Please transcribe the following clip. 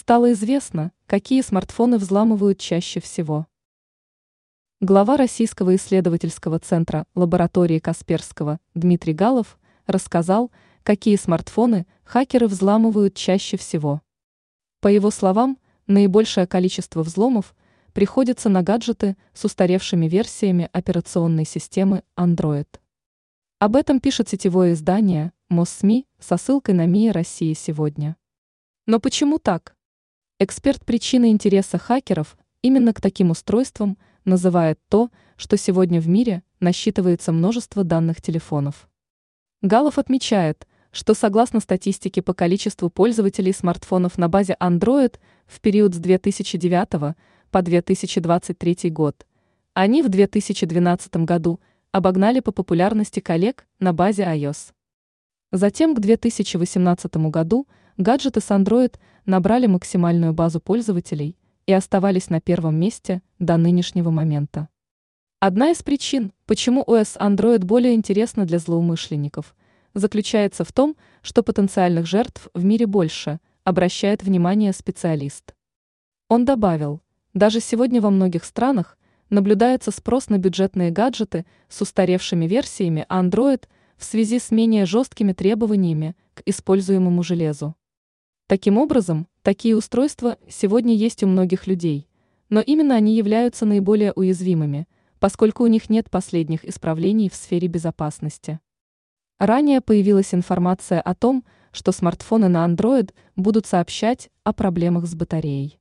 Стало известно, какие смартфоны взламывают чаще всего. Глава Российского исследовательского центра лаборатории Касперского Дмитрий Галов рассказал, какие смартфоны хакеры взламывают чаще всего. По его словам, наибольшее количество взломов приходится на гаджеты с устаревшими версиями операционной системы Android. Об этом пишет сетевое издание МОССМИ со ссылкой на МИА России сегодня. Но почему так? Эксперт причины интереса хакеров именно к таким устройствам называет то, что сегодня в мире насчитывается множество данных телефонов. Галов отмечает, что согласно статистике по количеству пользователей смартфонов на базе Android в период с 2009 по 2023 год, они в 2012 году обогнали по популярности коллег на базе iOS. Затем к 2018 году гаджеты с Android набрали максимальную базу пользователей и оставались на первом месте до нынешнего момента. Одна из причин, почему OS Android более интересна для злоумышленников, заключается в том, что потенциальных жертв в мире больше, обращает внимание специалист. Он добавил, даже сегодня во многих странах наблюдается спрос на бюджетные гаджеты с устаревшими версиями Android в связи с менее жесткими требованиями к используемому железу. Таким образом, такие устройства сегодня есть у многих людей, но именно они являются наиболее уязвимыми, поскольку у них нет последних исправлений в сфере безопасности. Ранее появилась информация о том, что смартфоны на Android будут сообщать о проблемах с батареей.